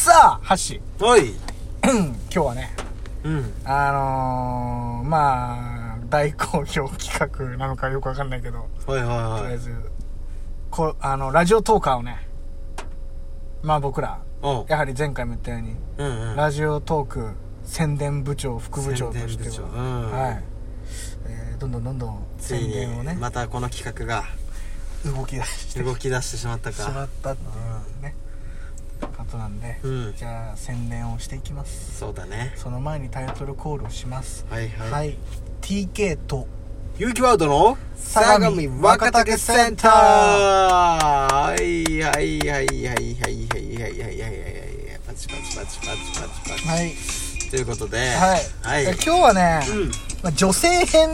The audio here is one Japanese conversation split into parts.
さあ、ハッシおい。ー。今日はね、うん。あのー、まあ、大好評企画なのかよくわかんないけど、はいはいとりあはいえず、こあの、ラジオトーカーをね、まあ僕ら、やはり前回も言ったように、うんうん。ラジオトーク宣伝部長、副部長としては、うん。はい、えー、どんどんどんどん宣伝をね、またこの企画が動き出して動き出してしまったしまかったっていうね、ことなんで、うんじゃあ宣伝をしていきます。そうだねその前にタイトルコールをします。はいはい、はい。TK と、有機ワードの相模若竹センターはいはいはいはいはいはいはいはいはいはいはいパチパチパチパチパチパチはい。ということではい。はいえ今日はね、うんまあ、女性編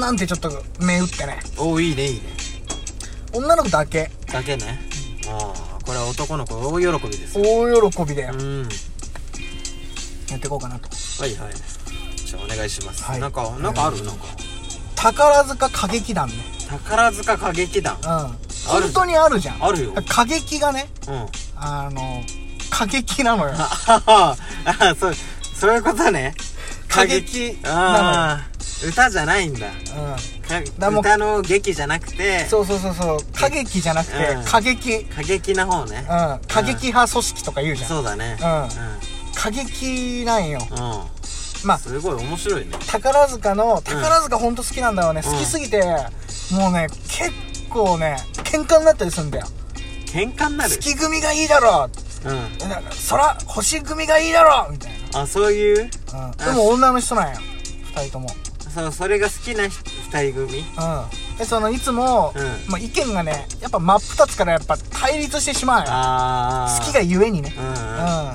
なんてちょっと目打ってね、おいいねいいね女の子だけ、だけねああこれは男の子大喜びですよ。大喜びでやうん。っていこうかなと。はいはい。じゃあお願いします、はい。なんかなんかある？なんか。宝塚歌劇団ね。宝塚歌劇団。うん。本当にあるじゃん。あるよ。歌劇がね、うん。あの、歌劇なのよ。ああそうそういうことね。歌劇ああ歌じゃないんだうん。歌の劇じゃなくてそうそうそうそう。歌劇じゃなくてうん、歌劇。過激な方ねうん。歌劇派組織とか言うじゃん。そうだねうん歌劇なんよ。うんうんまあ、すごい面白いね宝塚の、宝塚ほんと好きなんだよね。うん好きすぎて、もうね、結構ね、喧嘩になったりするんだよ。喧嘩になる？月組がいいだろうんなんか空、星組がいいだろみたいあそういう？な。うん。でも女の人なんよ。二人とも。そうそれが好きな人二人組？うん。で、その、いつも、うんまあ、意見がね、やっぱ真っ二つからやっぱ対立してしまうよ。ああ好きがゆえにね。うんうんうん。だから、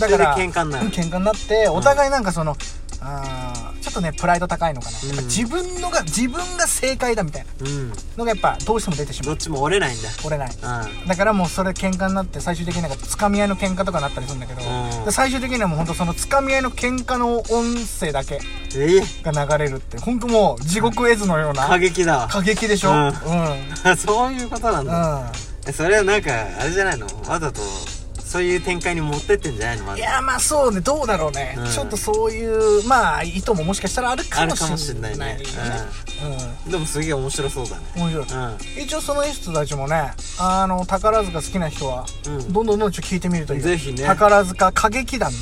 それで喧嘩になるうん喧嘩になって、お互いなんかその、あとね、プライド高いのかな。うん。自分のが、自分が正解だみたいな。うん。のがやっぱどうしても出てしまう。どっちも折れないんだ。折れない。うん。だからもうそれ喧嘩になって最終的になんか掴み合いの喧嘩とかになったりするんだけど、うん。で最終的にはもうほんとその掴み合いの喧嘩の音声だけえが流れるって、ほんともう地獄絵図のような過激だ。過激でしょ、ううん。そういうことなんだ。えそれはなんかあれじゃないの？わざとそういう展開に持ってってんじゃないの？まず。いやまあそうね。どうだろうね、うん。ちょっとそういうまあ意図ももしかしたらあるかもあるかもししれないいねねうん。でもすげえ面白そうだね。うん面白い。うん。一応その人たちもねあの宝塚好きな人は、うん。どんどんどんちょっと聞いてみるといいよぜひね。宝塚歌劇団ね。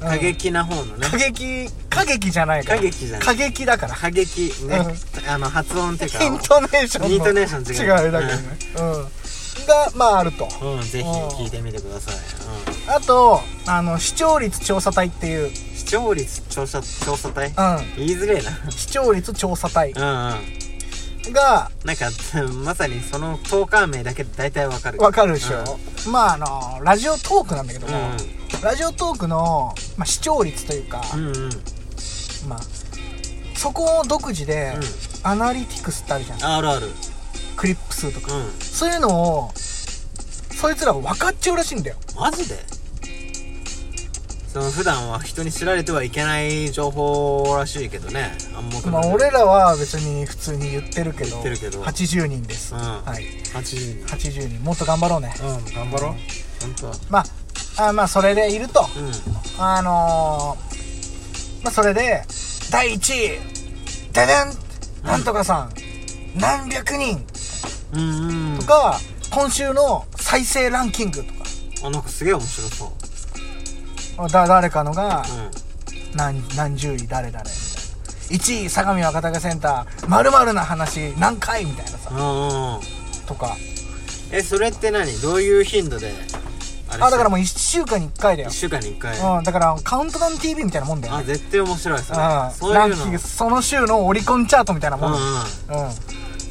うん。過激な方のね。歌劇歌劇じゃないから。歌劇じゃない。歌劇だから。過激ね。あの発音っていうか。イントネーションのイントネーション違う違うだけどね。うんがまああると。うんぜひ聞いてみてください。うん。あとあの視聴率調査隊っていう。視聴率調査調査隊？う言いづれえん視聴率調査隊。なうんうん。がなんか まさにそのトーカー名だけで大体わかる。わかるでしょ、まああのラジオトークなんだけども、うん。ラジオトークの、まあ、視聴率というか、うんうん。まあそこを独自で、うん。アナリティクスってあるじゃん。あるあるクリップ数とか、うん。そういうのをそいつらは分かっちゃうらしいんだよ。マジで？その普段は人に知られてはいけない情報らしいけどね。暗黙のまあ俺らは別に普通に言ってるけど。言ってるけど。80人です、うん。はい。80人。80人。もっと頑張ろうね。うん頑張ろう。本当は。まああまあそれでいると。うん。あのー、まあそれで第1位。ででんなんとかさん。何百人。うんうんとか、今週の再生ランキングとあなんかすげえ面白そう。かだ誰かのがう何何十位誰々みたいな。1位相模若竹センターまるな話何回みたいなさ。んうんうん。とか。えそれって何？どういう頻度で？あだからもう1週間に1回だよ。1週間に1回。うんだからカウントダウン TV みたいなもんだよ。あね絶対面白いそれ。うん。そういうの。ランキングその週のオリコンチャートみたいなもんうんうん。うん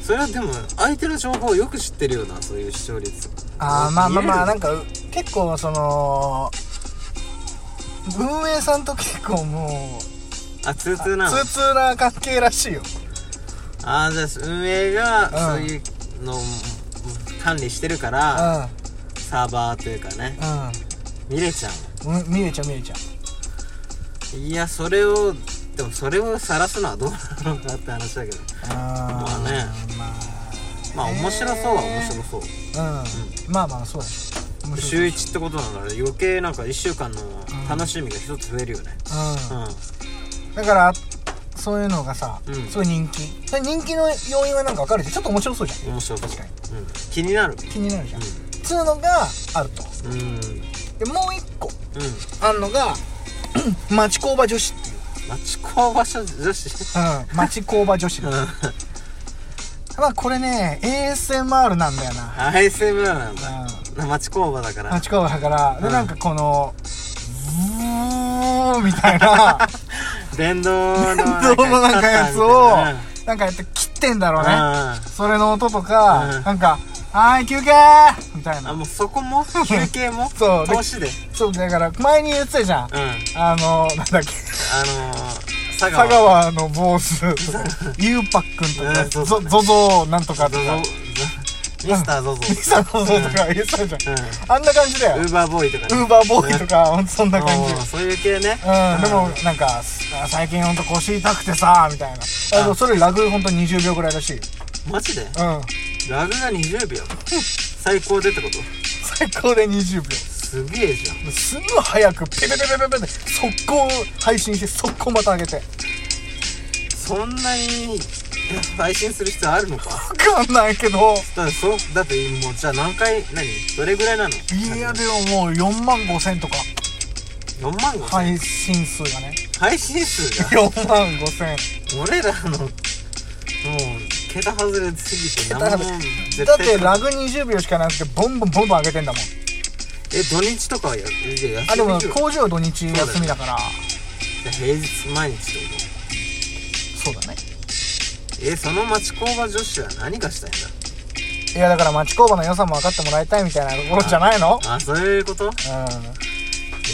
それはでも相手の情報をよく知ってるよなそういう視聴率。ああまあまあまあなんかか結構その運営さんと結構もうあ通通なの？通通な関係らしいよ。ああじゃあ運営がうんそういうのを管理してるかうらん。サーバーというかね。見れちゃうんうん見れちゃう見れちゃうう。いやそれをでもそれを晒すのはどうなのかって話だけど。あー。まあね。まあまあ面白そうは面白そう。うん、まあまあそうだし。面白い週1ってことなので余計なんか1週間の楽しみが一つ増えるよね。うん。うん。だからそういうのがさ、うん。すごい人気。それ人気の要因はなんか分かるじゃん。ちょっと面白そうじゃん。面白い確かに。うん。気になる。気になるじゃん、つうのがあると。うん。うんでもう一個うん。あんのが 町工場女子っ町工場所女子。うん町工場女子。うん。まあこれね ASMR なんだよな。ASMR なんだ。うん。町工場だから。町工場だから、でうん。なんかこの みたいな。電動の電動のなんかやつをな。ん。かやって切ってんだろうね、たいなそれの音とか、うん。なんか「はーい休憩!」みたいな。うんあもうそこも？休憩も？そう。投資で？そうだから前に言ってたじゃん、うん。あのなんだっけあのー、佐香川のボスゆうぱっくんとかゾゾゾなんとかとか。ミスターゾゾミサゾゾとか。言ってたじゃん、うん。あんな感じだよ。ウーバーボーイとかウーバーボーイとかそんな感じ。そういう系ね。うん、でもなんかあ最近ほんと腰痛くてさみたいな。あそれラグほんと20秒ぐらいらしい。よマジで？うん。ラグが20秒？最高でってこと？最高で20秒すげえじゃん。すぐ早くペペペペペペペ速攻配信して速攻また上げてそんなに配信する必要あるのかわかんないけどだってそだってもうじゃあ何回何どれぐらいなのいやでももう4万5千とか4万5千、配信数がね配信数が4万5千俺らのもう桁外れすぎて何もだってラグ20秒しかなくてボンボンボンボン上げてんだもんえ土日とかはやいやあでも休み工場土日休みだから。平日毎日ってこそうだね。とえその町工場女子は何がしたいんだ？いやだから町工場の良さも分かってもらいたいみたいなところじゃないの？あそういうこと？うん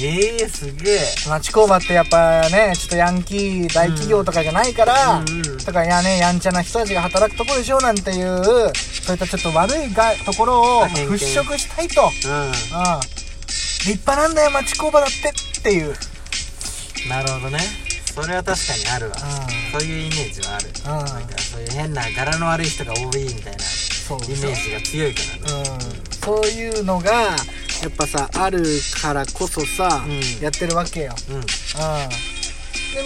ええすげえ。町工場ってやっぱねちょっとヤンキー大企業とかじゃないから、うんうんだからやねやんちゃな人たちが働くとこでしょなんていうそういったちょっと悪いがところを払拭したいと、うん、う立派なんだよ町工場だってっていう、んなるほどね。それは確かにあるわ。うそういうイメージはある。んうん、なんかそういう変な柄の悪い人が多いみたいなイメージが強いからね。うん、そういうのがやっぱさあるからこそさ、うん。やってるわけよ、うん。うん、で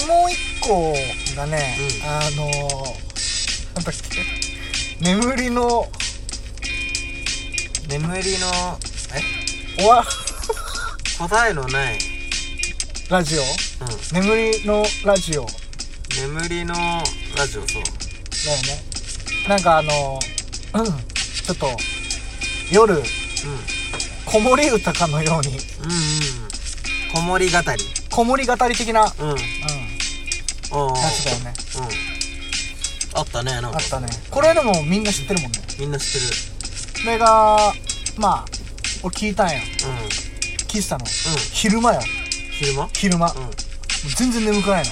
もう一個がね、うん。あのー、なんだっけ。眠りの眠りのえ？おわ。答えのない。ラジオ？う眠りのラジオ。ん眠りのラジオそう。だよね。なんかあのうん。ちょっと夜。うん子守歌かのように。うんうん。子守語り。子守語り的な、うん、うん。やつだよね。うん。あったねなんか。あったね。これでもみんな知ってるもんね。みんな知ってる。それがまあ俺聞いたんようん。聞いてたの。うん。昼間よ昼間？昼間、うん。全然眠くないの。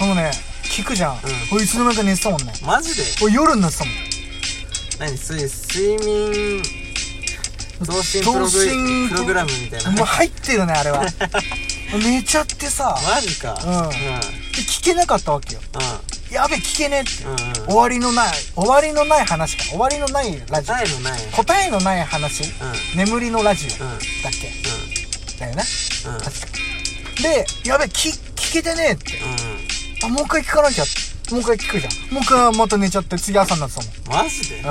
でもね聞くじゃん、ん。俺いつの間にか寝てたもんね。マジで？俺夜になってたもん。何？睡眠増進プロ増進グプログラムみたいな。もう入ってるねあれは。寝ちゃってさ。マジか。うん。うん。で聞けなかったわけよ。やべ聞けねえって、うんうん終わりのない終わりのない話か。終わりのないラジオ。答えのない。答えのない話。うん。眠りのラジオうん。うんだっけ。だよね。うん。確か。でやべ聞聞けてねえって。うあもう一回聞かなきゃ。もう一回聞くじゃん。もう一回また寝ちゃって次朝になってたもんん。マジで？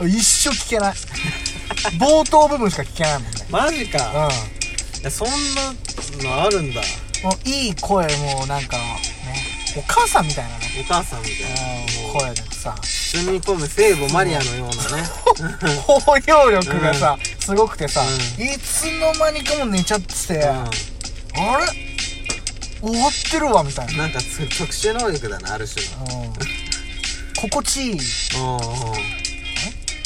うん。一生聞けない 冒頭部分しか聞けないもんね。マジか。ういやそんなのあるんだ。んもういい声もなんかねお母さんみたいなね。お母さんみたいな。うんもう声でさ。包み込む聖母マリアのようなね。包容力がさ、すごくてさ、ういつの間にかも寝ちゃってて、あれ？終わってるわみたいな、うんなんかつ特殊能力だなある種の。うん、心地いい。おうおう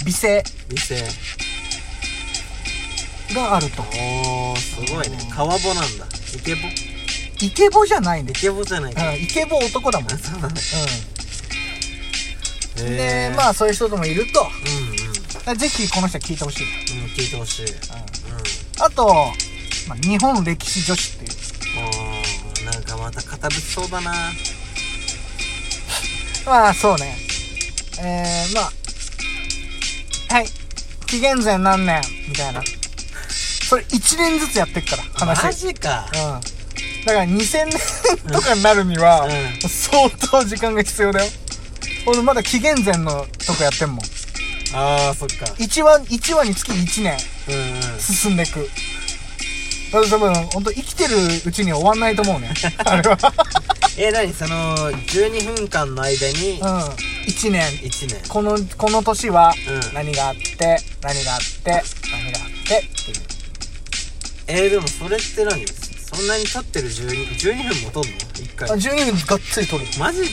美声。美声があると。おーすごいね。うん川ボなんだ。イケボ？イケボじゃないんでイケボじゃない。かうん、イケボ男だもん、そうなんだ。ん、でへー。まあそういう人ともいると。うんうん。ぜひこの人は聞いてほしい、うん聞いてほしい。うん。うん、あと、まあ、日本歴史女子っていう。おーなんかまた堅物そうだな。まあそうね。えー、まあはい。紀元前何年？みたいなそれ1年ずつやってっから話。マジか。うん。だから2000年とかになるには、うん。相当時間が必要だよ。俺まだ紀元前のとこやってんもん。ああそっか。1話1話につき1年。うんうん。進んでいく。だから多分本当生きてるうちに終わんないと思うね。あれは。え何その12分間の間にうん。1年。1年。このこの年はうん。何があって、何があって何があってっていうえー、でもそれって何？そんなに経ってる12 12分？もとんの？1回。あ12分がっつり取るマジで？うん。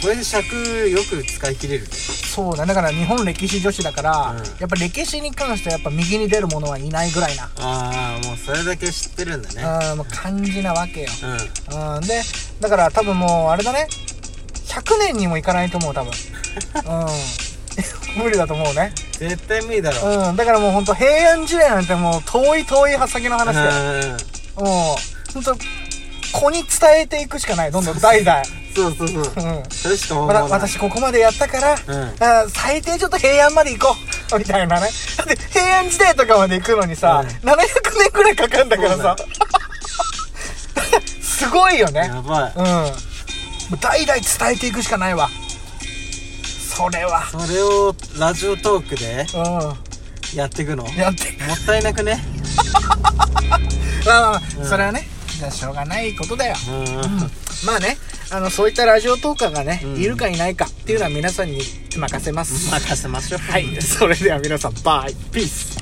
それで尺よく使い切れる？ねそうだ。だから日本歴史女子だから、うん。やっぱ歴史に関してはやっぱ右に出る者はいないぐらいな。ああもうそれだけ知ってるんだね。うんもう感じなわけよ、うん。うん、でだから多分もうあれだね。100年にもいかないと思う多分。うん。無理だと思うね絶対無理だろ。うんだからもうほんと平安時代なんてもう遠い遠い先の話でうん。もうほんと子に伝えていくしかない。どんどん代々。そうそうそう。うん。それしか思わない。私ここまでやったから、うん。あ最低ちょっと平安まで行こう。みたいなね。だって平安時代とかまで行くのにさ、うん。700年くらいかかるんだからさ。すごいよね。やばい。うん。もう代々伝えていくしかないわそれは。それをラジオトークでうやっていくの？やってったいなくね？まあまあまあ、うん。それはねじゃあしょうがないことだよ。うん。まあねあのそういったラジオトーカーがね、うん。いるかいないかっていうのは皆さんに任せます。任せましょう。はい。それでは皆さんバイ。ピース